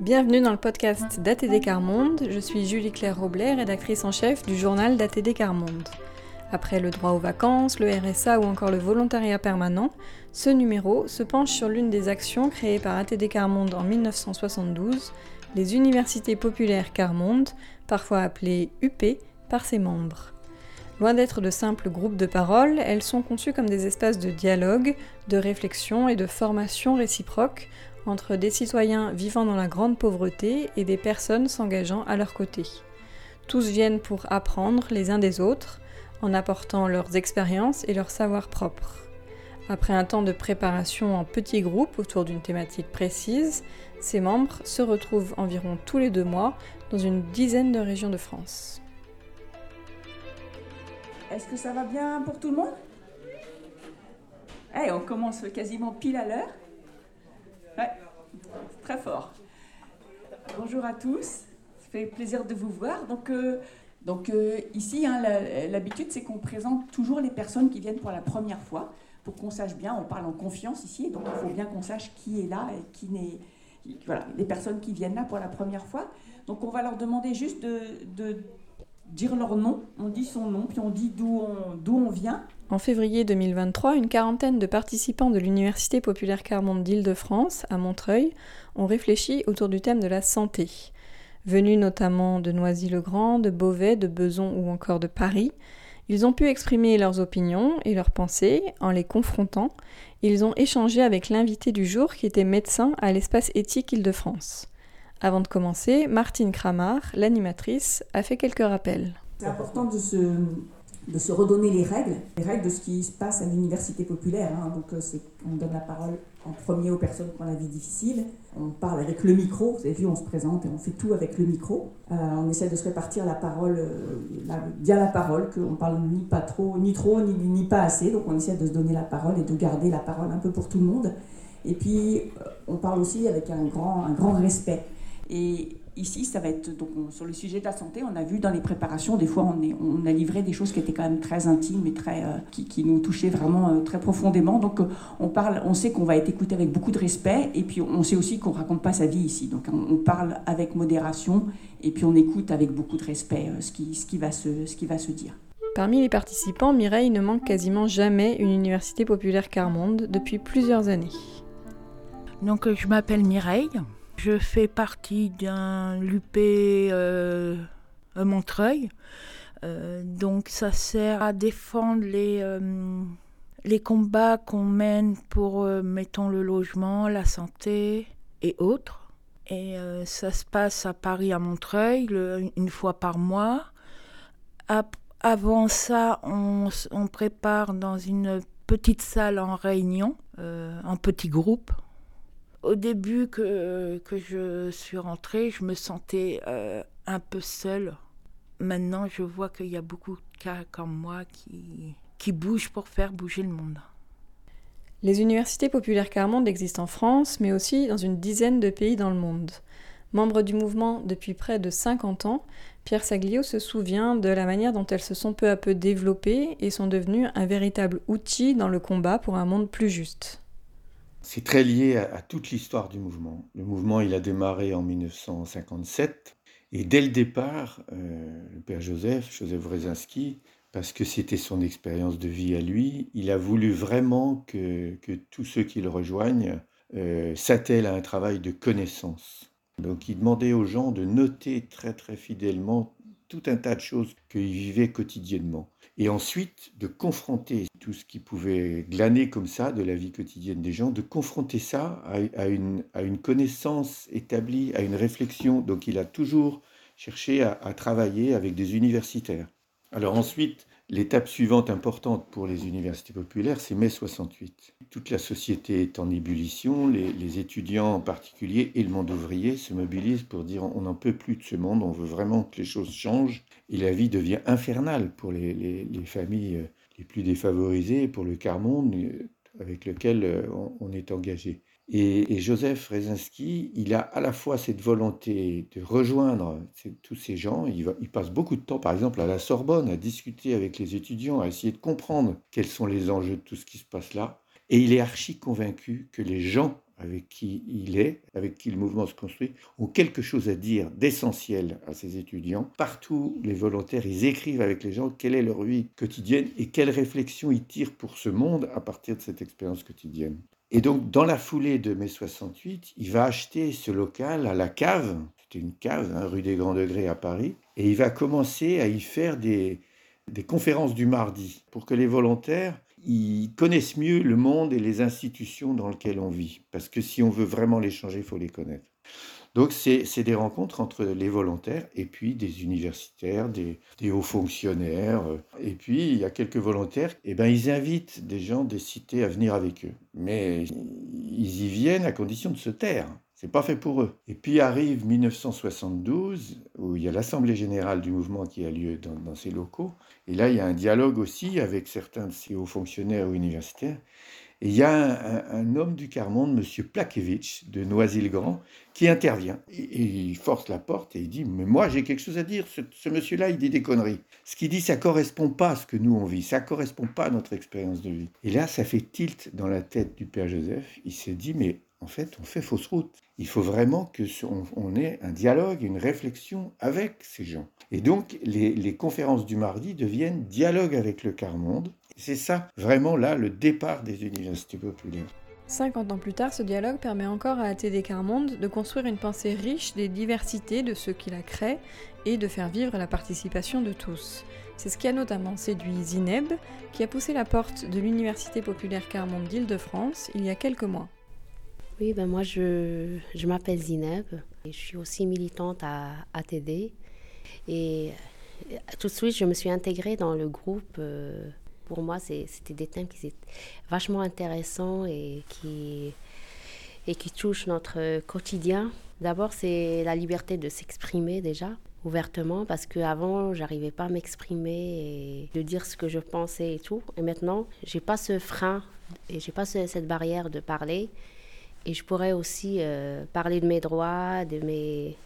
Bienvenue dans le podcast d'ATD Carmonde. Je suis Julie-Claire Roblet, rédactrice en chef du journal d'ATD Carmonde. Après le droit aux vacances, le RSA ou encore le volontariat permanent, ce numéro se penche sur l'une des actions créées par ATD Carmonde en 1972, les universités populaires Carmonde, parfois appelées UP par ses membres. Loin d'être de simples groupes de parole, elles sont conçues comme des espaces de dialogue, de réflexion et de formation réciproque entre des citoyens vivant dans la grande pauvreté et des personnes s'engageant à leur côté. Tous viennent pour apprendre les uns des autres, en apportant leurs expériences et leurs savoirs propres. Après un temps de préparation en petits groupes autour d'une thématique précise, ces membres se retrouvent environ tous les deux mois dans une dizaine de régions de France. Est-ce que ça va bien pour tout le monde? Hey, On commence quasiment pile à l'heure. Très fort. Bonjour à tous, ça fait plaisir de vous voir. Donc, euh, donc euh, ici, hein, l'habitude, c'est qu'on présente toujours les personnes qui viennent pour la première fois, pour qu'on sache bien, on parle en confiance ici, donc il faut bien qu'on sache qui est là et qui n'est... Voilà, les personnes qui viennent là pour la première fois. Donc on va leur demander juste de dire leur nom, on dit son nom, puis on dit d'où on, on vient. En février 2023, une quarantaine de participants de l'Université populaire Carmonde d'Île-de-France, à Montreuil, ont réfléchi autour du thème de la santé. Venus notamment de Noisy-le-Grand, de Beauvais, de Beson ou encore de Paris, ils ont pu exprimer leurs opinions et leurs pensées en les confrontant. Ils ont échangé avec l'invité du jour qui était médecin à l'espace éthique Île-de-France. Avant de commencer, Martine Kramar, l'animatrice, a fait quelques rappels. C'est important de se, redonner les règles, les règles de ce qui se passe à l'université populaire. Hein. Donc, euh, on donne la parole en premier aux personnes qui ont la vie difficile. On parle avec le micro, vous avez vu, on se présente et on fait tout avec le micro. Euh, on essaie de se répartir la parole, euh, bien la parole, qu'on parle ni pas trop, ni trop, ni, pas assez. Donc on essaie de se donner la parole et de garder la parole un peu pour tout le monde. Et puis on parle aussi avec un grand respect. Et ici, ça va être donc sur le sujet de la santé. On a vu dans les préparations, des fois, on, est, on a livré des choses qui étaient quand même très intimes et très, euh, qui, qui, nous touchaient vraiment euh, très profondément. Donc, euh, on parle, on sait qu'on va être écouté avec beaucoup de respect, et puis on sait aussi qu'on raconte pas sa vie ici. Donc, on, parle avec modération, et puis on écoute avec beaucoup de respect ce qui, ce qui va se, ce qui va se dire. Parmi les participants, Mireille ne manque quasiment jamais une université populaire Carmonde depuis plusieurs années. Donc, je m'appelle Mireille. Je fais partie d'un l'UP euh, Montreuil. Euh, donc ça sert à défendre les, euh, les combats qu'on mène pour, mettons, le logement, la santé et autres. Et ça se passe à Paris, à Montreuil, une fois par mois. avant ça, on, on, prépare dans une petite salle en réunion, en petit groupe au début que, je suis rentrée, je me sentais euh, un peu seule. Maintenant, je vois qu'il y a beaucoup de cas comme moi qui, qui bougent pour faire bouger le monde. Les universités populaires Carmonde existent en France, mais aussi dans une dizaine de pays dans le monde. Membre du mouvement depuis près de 50 ans, Pierre Saglio se souvient de la manière dont elles se sont peu à peu développées et sont devenues un véritable outil dans le combat pour un monde plus juste. C'est très lié à, toute l'histoire du mouvement. Le mouvement, il a démarré en 1957. Et dès le départ, euh, le père Joseph, Joseph Wrezinski, parce que c'était son expérience de vie à lui, il a voulu vraiment que, tous ceux qui le rejoignent euh, s'attellent à un travail de connaissance. Donc il demandait aux gens de noter très très fidèlement tout un tas de choses qu'ils vivaient quotidiennement et ensuite de confronter tout ce qui pouvait glaner comme ça de la vie quotidienne des gens, de confronter ça à, une, à une, connaissance établie, à une réflexion. Donc il a toujours cherché à, à travailler avec des universitaires. Alors ensuite, L'étape suivante importante pour les universités populaires, c'est mai 68. Toute la société est en ébullition, les, étudiants en particulier et le monde ouvrier se mobilisent pour dire on n'en peut plus de ce monde, on veut vraiment que les choses changent et la vie devient infernale pour les, familles euh, les plus défavorisées, pour le quart monde euh, avec lequel euh, on est engagé. Et, Joseph Rezinski, il a à la fois cette volonté de rejoindre tous ces gens. Il, il, passe beaucoup de temps, par exemple, à la Sorbonne, à discuter avec les étudiants, à essayer de comprendre quels sont les enjeux de tout ce qui se passe là. Et il est archi convaincu que les gens avec qui il est, avec qui le mouvement se construit, ont quelque chose à dire d'essentiel à ces étudiants. Partout, les volontaires, ils écrivent avec les gens quelle est leur vie quotidienne et quelles réflexions ils tirent pour ce monde à partir de cette expérience quotidienne. Et donc, dans la foulée de mai 68, il va acheter ce local à la cave, c'était une cave, hein, rue des Grands Degrés à Paris, et il va commencer à y faire des, des conférences du mardi pour que les volontaires ils connaissent mieux le monde et les institutions dans lesquelles on vit. Parce que si on veut vraiment les changer, il faut les connaître. Donc c'est des rencontres entre les volontaires et puis des universitaires, des, hauts fonctionnaires. Et puis il y a quelques volontaires, et eh ben ils invitent des gens des cités à venir avec eux. Mais ils y viennent à condition de se taire. C'est pas fait pour eux. Et puis arrive 1972, où il y a l'Assemblée générale du mouvement qui a lieu dans, ces locaux. Et là, il y a un dialogue aussi avec certains de ces hauts fonctionnaires ou universitaires. Et il y a un, homme du quart-monde, M. Plakevich, de Noisy-le-Grand, qui intervient. Il force la porte et il dit Mais moi, j'ai quelque chose à dire. Ce, monsieur-là, il dit des conneries. Ce qu'il dit, ça correspond pas à ce que nous, on vit. Ça correspond pas à notre expérience de vie. Et là, ça fait tilt dans la tête du Père Joseph. Il s'est dit Mais en fait, on fait fausse route. Il faut vraiment que on, ait un dialogue, une réflexion avec ces gens. Et donc, les, conférences du mardi deviennent dialogue avec le quart-monde. C'est ça, vraiment là, le départ des universités populaires. 50 ans plus tard, ce dialogue permet encore à ATD Carmonde de construire une pensée riche des diversités de ceux qui la créent et de faire vivre la participation de tous. C'est ce qui a notamment séduit Zineb, qui a poussé la porte de l'Université populaire Carmonde d'Île-de-France il y a quelques mois. Oui, ben moi je, je m'appelle Zineb et je suis aussi militante à ATD. Et euh, tout de suite, je me suis intégrée dans le groupe. Euh, pour moi, c'était des thèmes qui étaient vachement intéressants et qui, et qui touchent notre quotidien. D'abord, c'est la liberté de s'exprimer déjà ouvertement parce qu'avant, j'arrivais pas à m'exprimer et de dire ce que je pensais et tout. Et maintenant, j'ai pas ce frein et j'ai pas cette barrière de parler et je pourrais aussi euh, parler de mes droits, de mes...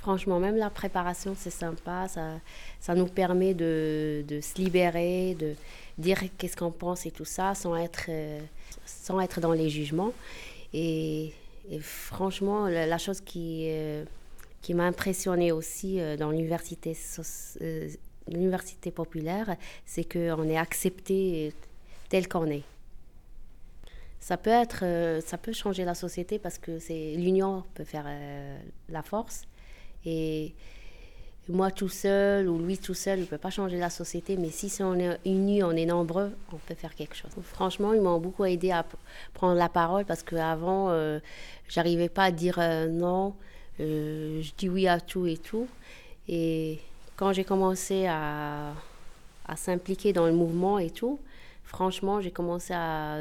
Franchement, même la préparation, c'est sympa. Ça, ça nous permet de, de se libérer, de dire qu'est-ce qu'on pense et tout ça, sans être, euh, sans être dans les jugements. Et, franchement, la, chose qui, euh, qui m'a impressionnée aussi dans l'université, populaire, c'est qu'on est accepté tel qu'on est ça peut être, euh, ça peut changer la société parce que l'union peut faire euh, la force. Et moi tout seul ou lui tout seul, il peut pas changer la société. Mais si on est unis, on est nombreux, on peut faire quelque chose. Franchement, ils m'ont beaucoup aidé à prendre la parole parce qu'avant, euh, j'arrivais pas à dire non. je dis oui à tout et tout. Et quand j'ai commencé à, à s'impliquer dans le mouvement et tout, franchement, j'ai commencé à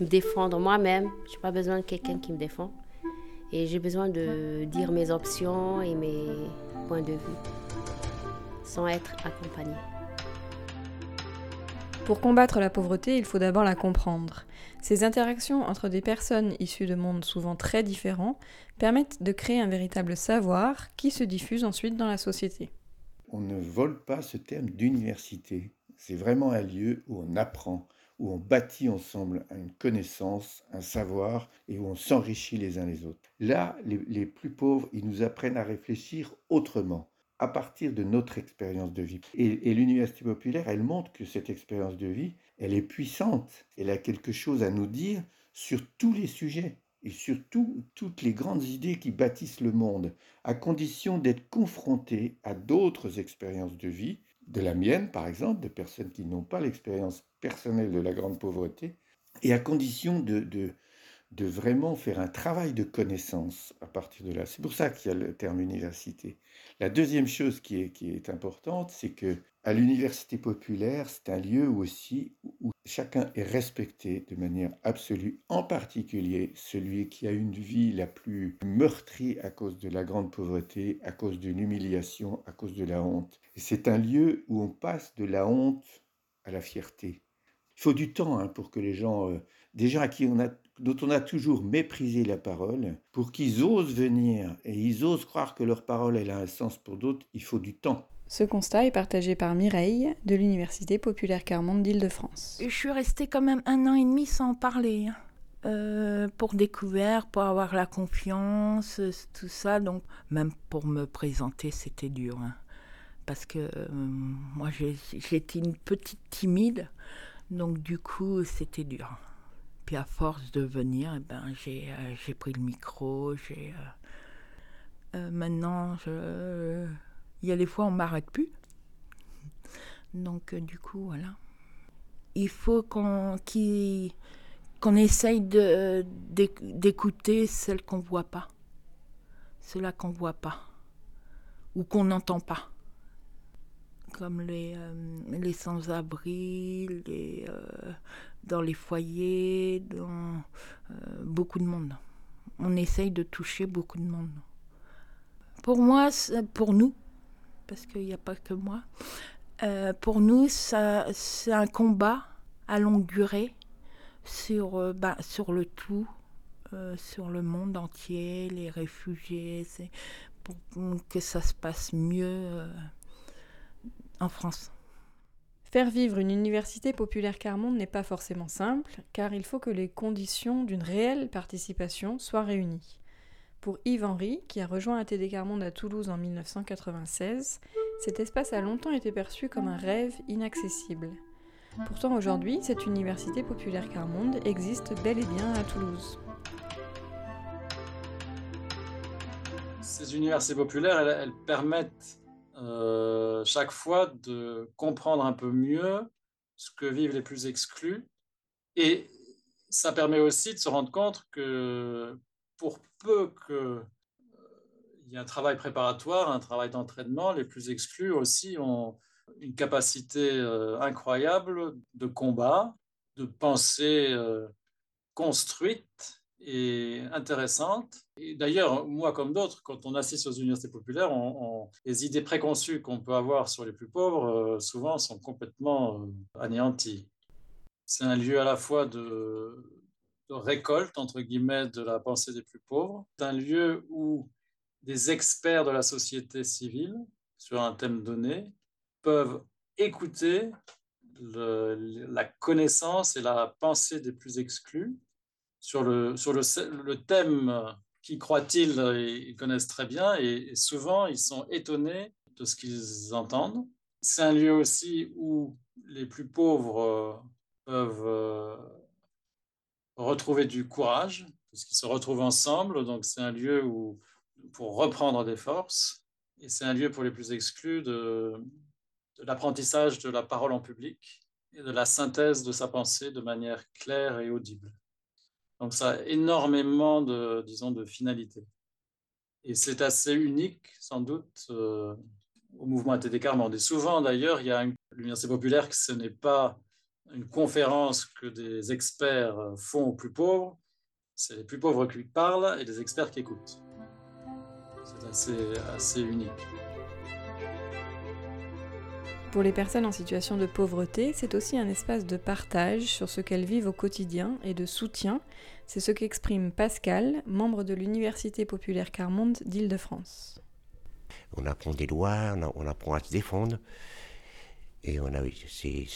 me défendre moi-même. Je n'ai pas besoin de quelqu'un qui me défend. Et j'ai besoin de dire mes options et mes points de vue sans être accompagnée. Pour combattre la pauvreté, il faut d'abord la comprendre. Ces interactions entre des personnes issues de mondes souvent très différents permettent de créer un véritable savoir qui se diffuse ensuite dans la société. On ne vole pas ce terme d'université. C'est vraiment un lieu où on apprend, où on bâtit ensemble une connaissance, un savoir et où on s'enrichit les uns les autres. Là, les, plus pauvres, ils nous apprennent à réfléchir autrement à partir de notre expérience de vie. Et, l'université populaire, elle montre que cette expérience de vie, elle est puissante, elle a quelque chose à nous dire sur tous les sujets et surtout toutes les grandes idées qui bâtissent le monde, à condition d'être confrontés à d'autres expériences de vie de la mienne, par exemple, de personnes qui n'ont pas l'expérience personnelle de la grande pauvreté, et à condition de, de, vraiment faire un travail de connaissance à partir de là. C'est pour ça qu'il y a le terme université. La deuxième chose qui est, qui est importante, c'est que à l'université populaire, c'est un lieu aussi où chacun est respecté de manière absolue, en particulier celui qui a une vie la plus meurtrie à cause de la grande pauvreté, à cause d'une humiliation, à cause de la honte. Et c'est un lieu où on passe de la honte à la fierté. Il faut du temps hein, pour que les gens, euh, des gens à qui on a, dont on a toujours méprisé la parole, pour qu'ils osent venir et ils osent croire que leur parole a un sens pour d'autres, il faut du temps. Ce constat est partagé par Mireille de l'Université populaire Carmonde d'Île-de-France. Je suis restée quand même un an et demi sans parler. Hein. euh, pour découvrir, pour avoir la confiance, tout ça. Donc, même pour me présenter, c'était dur. Hein. Parce que euh, moi, j'étais une petite timide. Donc, du coup, c'était dur. Puis, à force de venir, eh ben, euh, j'ai pris le micro. Maintenant, je, il y a des fois, on m'arrête plus. Donc, du coup, voilà. Il faut qu'on qu'on essaye d'écouter celle qu'on voit pas, cela qu'on voit pas, ou qu'on n'entend pas, comme les, euh, les sans-abri, les, euh, dans les foyers, dans euh, beaucoup de monde. On essaye de toucher beaucoup de monde. Pour moi, pour nous, parce qu'il n'y a pas que moi, pour nous, c'est un combat à longue durée sur, euh, bah, sur le tout, euh, sur le monde entier, les réfugiés, c'est pour que ça se passe mieux euh, en France. Faire vivre une université populaire Carmonde n'est pas forcément simple, car il faut que les conditions d'une réelle participation soient réunies. Pour Yves Henry, qui a rejoint ATD Carmonde à Toulouse en 1996, cet espace a longtemps été perçu comme un rêve inaccessible. Pourtant aujourd'hui, cette université populaire Carmonde existe bel et bien à Toulouse. Ces universités populaires, elles, permettent euh, chaque fois de comprendre un peu mieux ce que vivent les plus exclus. Et ça permet aussi de se rendre compte que pour peu qu'il euh, y ait un travail préparatoire, un travail d'entraînement, les plus exclus aussi ont une capacité euh, incroyable de combat, de pensée euh, construite et intéressante. Et d'ailleurs, moi comme d'autres, quand on assiste aux universités populaires, les idées préconçues qu'on peut avoir sur les plus pauvres, souvent, sont complètement anéanties. C'est un lieu à la fois de, récolte, entre guillemets, de la pensée des plus pauvres. C'est un lieu où des experts de la société civile, sur un thème donné, peuvent écouter la connaissance et la pensée des plus exclus sur le, sur le thème qui croient-ils ils connaissent très bien et, souvent ils sont étonnés de ce qu'ils entendent. C'est un lieu aussi où les plus pauvres euh, peuvent euh, retrouver du courage, parce qu'ils se retrouvent ensemble. Donc c'est un lieu où, pour reprendre des forces. Et c'est un lieu pour les plus exclus de, l'apprentissage de la parole en public et de la synthèse de sa pensée de manière claire et audible. Donc ça a énormément de, disons, de finalité. Et c'est assez unique, sans doute, euh, au mouvement ATD Carmonde. Et souvent, d'ailleurs, il y a l'université populaire que ce n'est pas une conférence que des experts font aux plus pauvres, c'est les plus pauvres qui parlent et les experts qui écoutent. C'est assez, assez unique. Pour les personnes en situation de pauvreté, c'est aussi un espace de partage sur ce qu'elles vivent au quotidien et de soutien. C'est ce qu'exprime Pascal, membre de l'Université populaire Carmonde d'Île-de-France. On apprend des lois, on, apprend à se défendre. Et on a, c'est,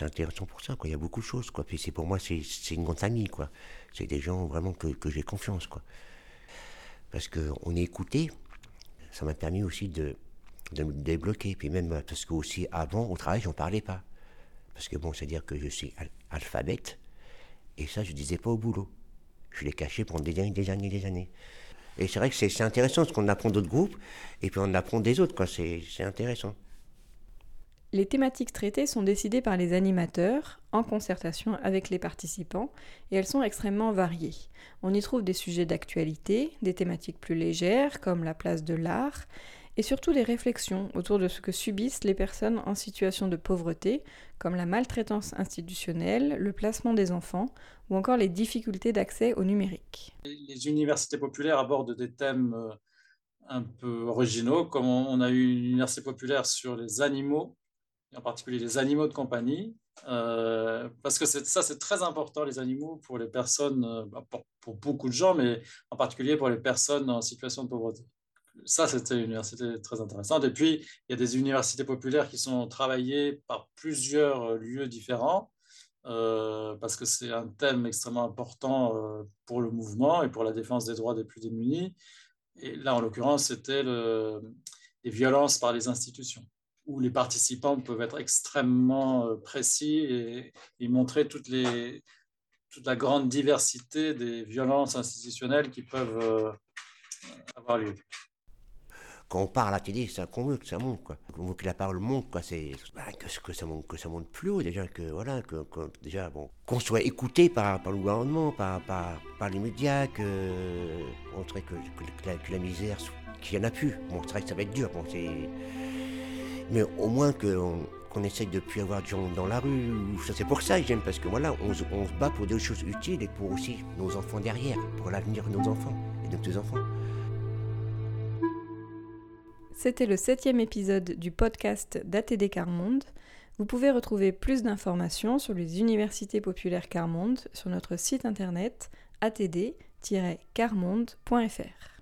intéressant pour ça, quoi. Il y a beaucoup de choses, quoi. Puis c'est pour moi, c'est, une grande famille, quoi. C'est des gens vraiment que, que j'ai confiance, quoi. Parce qu'on est écouté. Ça m'a permis aussi de, de me débloquer. Puis même, parce que aussi avant, au travail, j'en parlais pas. Parce que bon, c'est-à-dire que je suis alphabète, et ça, je disais pas au boulot. Je l'ai caché pendant des années, des années, des années. Et c'est vrai que c'est intéressant, parce qu'on apprend d'autres groupes, et puis on apprend des autres, quoi. C'est intéressant. Les thématiques traitées sont décidées par les animateurs, en concertation avec les participants, et elles sont extrêmement variées. On y trouve des sujets d'actualité, des thématiques plus légères, comme la place de l'art, et surtout des réflexions autour de ce que subissent les personnes en situation de pauvreté, comme la maltraitance institutionnelle, le placement des enfants ou encore les difficultés d'accès au numérique. Les universités populaires abordent des thèmes euh, un peu originaux, comme on a eu une université populaire sur les animaux, en particulier les animaux de compagnie, euh, parce que ça, c'est très important, les animaux, pour les personnes, euh, bah, pour, beaucoup de gens, mais en particulier pour les personnes en situation de pauvreté ça, c'était une université très intéressante. Et puis, il y a des universités populaires qui sont travaillées par plusieurs lieux différents. parce que c'est un thème extrêmement important pour le mouvement et pour la défense des droits des plus démunis. Et là, en l'occurrence, c'était les violences par les institutions, où les participants peuvent être extrêmement précis et, montrer toute la grande diversité des violences institutionnelles qui peuvent avoir lieu quand on parle à la télé, ça qu'on veut que ça monte, quoi. On veut que la parole monte, bah, que, que, ça monte, que ça monte plus haut, déjà, que voilà, que, déjà, bon, qu'on soit écouté par, le gouvernement, par, les médias, que on dirait que, que, la, misère, qu'il n'y en a plus. Vrai que ça va être dur, mais au moins qu'on essaye de plus avoir de gens dans la rue. C'est pour ça j'aime, parce que voilà, on, on, se bat pour des choses utiles et pour aussi nos enfants derrière, pour l'avenir de nos enfants et de nos enfants. C'était le septième épisode du podcast d'ATD Carmonde. Vous pouvez retrouver plus d'informations sur les universités populaires Carmonde sur notre site internet atd-carmonde.fr.